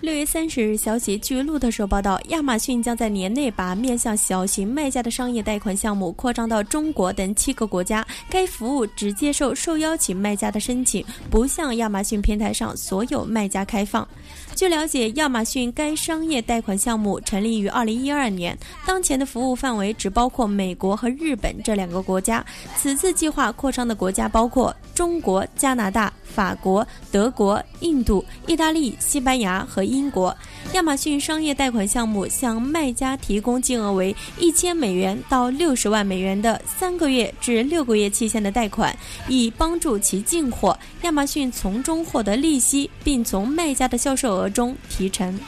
六月三十日，消息，据路透社报道，亚马逊将在年内把面向小型卖家的商业贷款项目扩张到中国等七个国家。该服务只接受受邀请卖家的申请，不向亚马逊平台上所有卖家开放。据了解，亚马逊该商业贷款项目成立于二零一二年，当前的服务范围只包括美国和日本这两个国家。此次计划扩张的国家包括中国、加拿大。法国、德国、印度、意大利、西班牙和英国，亚马逊商业贷款项目向卖家提供金额为一千美元到六十万美元的三个月至六个月期限的贷款，以帮助其进货。亚马逊从中获得利息，并从卖家的销售额中提成。